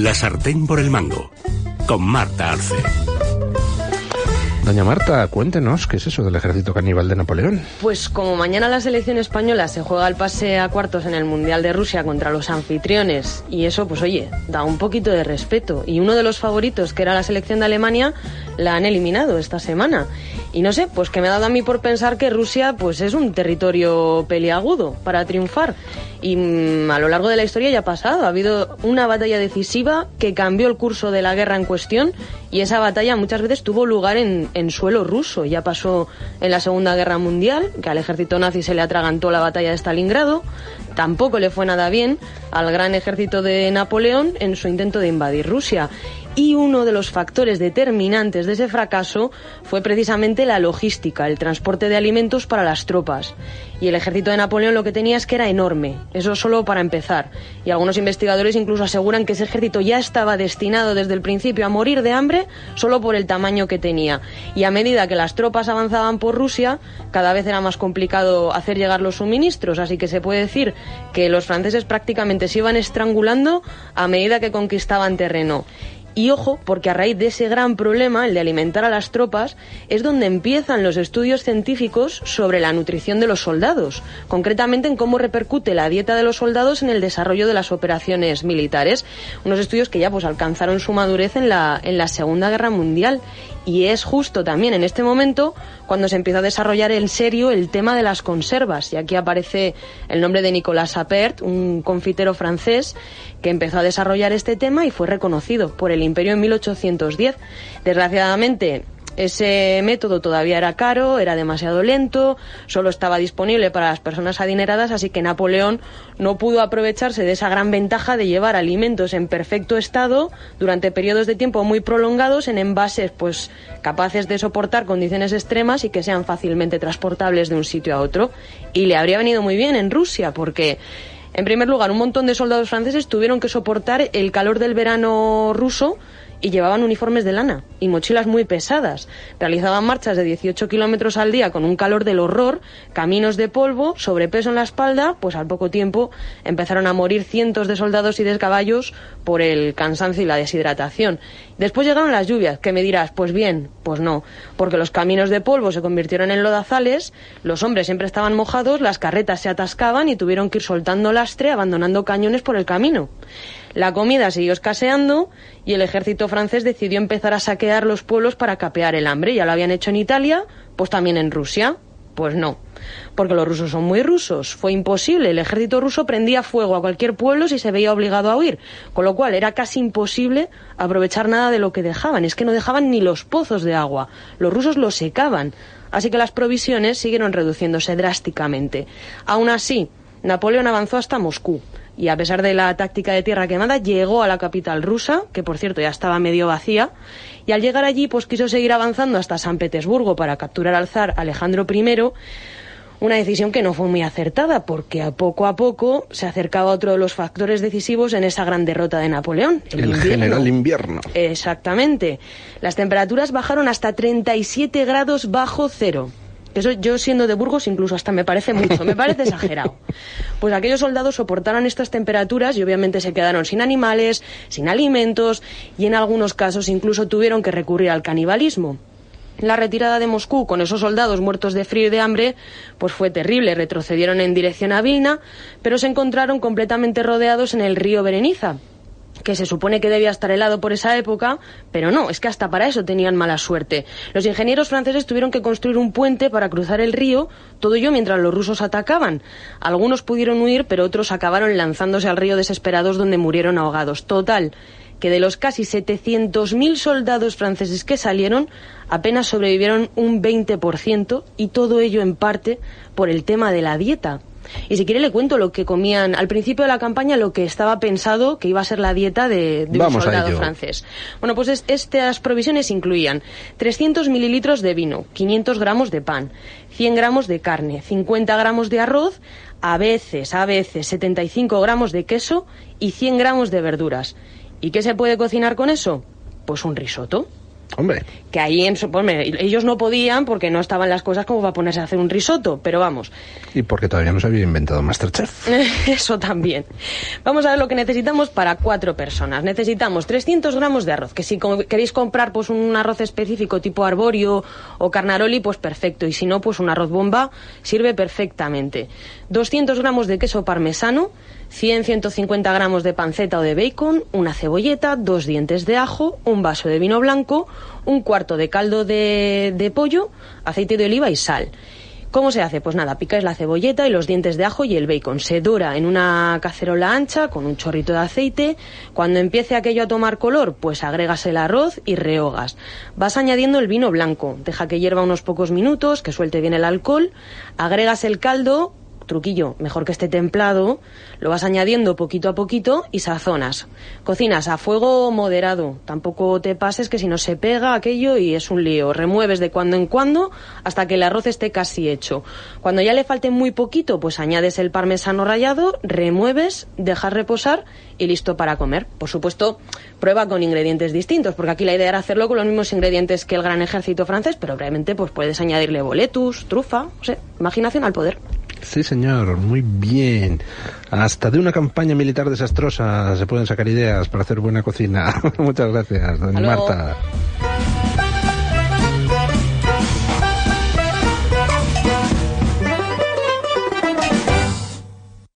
La sartén por el mango, con Marta Arce. Doña Marta, cuéntenos, ¿qué es eso del ejército caníbal de Napoleón? Pues como mañana la selección española se juega el pase a cuartos en el Mundial de Rusia contra los anfitriones, y eso, pues oye, da un poquito de respeto. Y uno de los favoritos, que era la selección de Alemania, la han eliminado esta semana. Y no sé, pues que me ha dado a mí por pensar que Rusia pues es un territorio peliagudo para triunfar. Y mm, a lo largo de la historia ya ha pasado, ha habido una batalla decisiva que cambió el curso de la guerra en cuestión y esa batalla muchas veces tuvo lugar en, en suelo ruso. Ya pasó en la Segunda Guerra Mundial, que al ejército nazi se le atragantó la batalla de Stalingrado. Tampoco le fue nada bien al gran ejército de Napoleón en su intento de invadir Rusia y uno de los factores determinantes de ese fracaso fue precisamente la logística, el transporte de alimentos para las tropas. Y el ejército de Napoleón lo que tenía es que era enorme, eso solo para empezar. Y algunos investigadores incluso aseguran que ese ejército ya estaba destinado desde el principio a morir de hambre solo por el tamaño que tenía. Y a medida que las tropas avanzaban por Rusia, cada vez era más complicado hacer llegar los suministros, así que se puede decir que los franceses prácticamente se iban estrangulando a medida que conquistaban terreno. Y ojo, porque a raíz de ese gran problema, el de alimentar a las tropas, es donde empiezan los estudios científicos sobre la nutrición de los soldados, concretamente en cómo repercute la dieta de los soldados en el desarrollo de las operaciones militares. Unos estudios que ya pues alcanzaron su madurez en la, en la Segunda Guerra Mundial y es justo también en este momento cuando se empieza a desarrollar en serio el tema de las conservas. Y aquí aparece el nombre de Nicolas Appert, un confitero francés que empezó a desarrollar este tema y fue reconocido por el imperio en 1810. Desgraciadamente, ese método todavía era caro, era demasiado lento, solo estaba disponible para las personas adineradas, así que Napoleón no pudo aprovecharse de esa gran ventaja de llevar alimentos en perfecto estado durante periodos de tiempo muy prolongados en envases pues capaces de soportar condiciones extremas y que sean fácilmente transportables de un sitio a otro. Y le habría venido muy bien en Rusia porque en primer lugar, un montón de soldados franceses tuvieron que soportar el calor del verano ruso y llevaban uniformes de lana y mochilas muy pesadas. Realizaban marchas de 18 kilómetros al día con un calor del horror, caminos de polvo, sobrepeso en la espalda, pues al poco tiempo empezaron a morir cientos de soldados y de caballos por el cansancio y la deshidratación. Después llegaron las lluvias, que me dirás, pues bien, pues no, porque los caminos de polvo se convirtieron en lodazales, los hombres siempre estaban mojados, las carretas se atascaban y tuvieron que ir soltando lastre, abandonando cañones por el camino. La comida siguió escaseando y el ejército francés decidió empezar a saquear los pueblos para capear el hambre. Ya lo habían hecho en Italia, pues también en Rusia. Pues no, porque los rusos son muy rusos. Fue imposible. El ejército ruso prendía fuego a cualquier pueblo si se veía obligado a huir. Con lo cual era casi imposible aprovechar nada de lo que dejaban. Es que no dejaban ni los pozos de agua. Los rusos los secaban. Así que las provisiones siguieron reduciéndose drásticamente. Aún así, Napoleón avanzó hasta Moscú y a pesar de la táctica de tierra quemada llegó a la capital rusa, que por cierto ya estaba medio vacía, y al llegar allí pues quiso seguir avanzando hasta San Petersburgo para capturar al zar Alejandro I, una decisión que no fue muy acertada porque a poco a poco se acercaba otro de los factores decisivos en esa gran derrota de Napoleón. El, general invierno. Exactamente. Las temperaturas bajaron hasta 37 grados bajo cero. Eso yo siendo de Burgos incluso hasta me parece mucho, me parece exagerado. Pues aquellos soldados soportaron estas temperaturas y obviamente se quedaron sin animales, sin alimentos y en algunos casos incluso tuvieron que recurrir al canibalismo. La retirada de Moscú con esos soldados muertos de frío y de hambre pues fue terrible. Retrocedieron en dirección a Vilna, pero se encontraron completamente rodeados en el río Bereniza que se supone que debía estar helado por esa época, pero no, es que hasta para eso tenían mala suerte. Los ingenieros franceses tuvieron que construir un puente para cruzar el río, todo ello mientras los rusos atacaban. Algunos pudieron huir, pero otros acabaron lanzándose al río desesperados donde murieron ahogados. Total, que de los casi 700.000 soldados franceses que salieron, apenas sobrevivieron un 20% y todo ello en parte por el tema de la dieta. Y si quiere le cuento lo que comían al principio de la campaña, lo que estaba pensado que iba a ser la dieta de, un soldado francés. Bueno, pues estas provisiones incluían 300 mililitros de vino, 500 gramos de pan, 100 gramos de carne, 50 gramos de arroz, a veces, a veces 75 gramos de queso y 100 gramos de verduras. ¿Y qué se puede cocinar con eso? Pues un risotto. Hombre. Que ahí, en, su- ponme, ellos no podían porque no estaban las cosas como para ponerse a hacer un risotto, pero vamos, Y porque todavía no se había inventado Masterchef. Eso también. Vamos a ver lo que necesitamos para cuatro personas. Necesitamos 300 gramos de arroz, que si co- queréis comprar pues un arroz específico tipo arborio o carnaroli, pues perfecto. Y si no, pues un arroz bomba sirve perfectamente. 200 gramos de queso parmesano, 100-150 gramos de panceta o de bacon, una cebolleta, dos dientes de ajo, un vaso de vino blanco, un cuarto de caldo de, pollo, aceite de oliva y sal. ¿Cómo se hace? Pues nada, picáis la cebolleta y los dientes de ajo y el bacon. Se dora en una cacerola ancha con un chorrito de aceite. Cuando empiece aquello a tomar color, pues agregas el arroz y rehogas. Vas añadiendo el vino blanco. Deja que hierva unos pocos minutos, que suelte bien el alcohol. Agregas el caldo, truquillo, mejor que esté templado, lo vas añadiendo poquito a poquito y sazonas. Cocinas a fuego moderado, tampoco te pases que si no se pega aquello y es un lío. Remueves de cuando en cuando hasta que el arroz esté casi hecho. Cuando ya le falte muy poquito, pues añades el parmesano rallado, remueves, dejas reposar y listo para comer. Por supuesto, prueba con ingredientes distintos, porque aquí la idea era hacerlo con los mismos ingredientes que el gran ejército francés, pero obviamente pues puedes añadirle boletus, trufa, no sé, imaginación al poder. Sí, señor, muy bien. Hasta de una campaña militar desastrosa se pueden sacar ideas para hacer buena cocina. Muchas gracias, doña. Marta.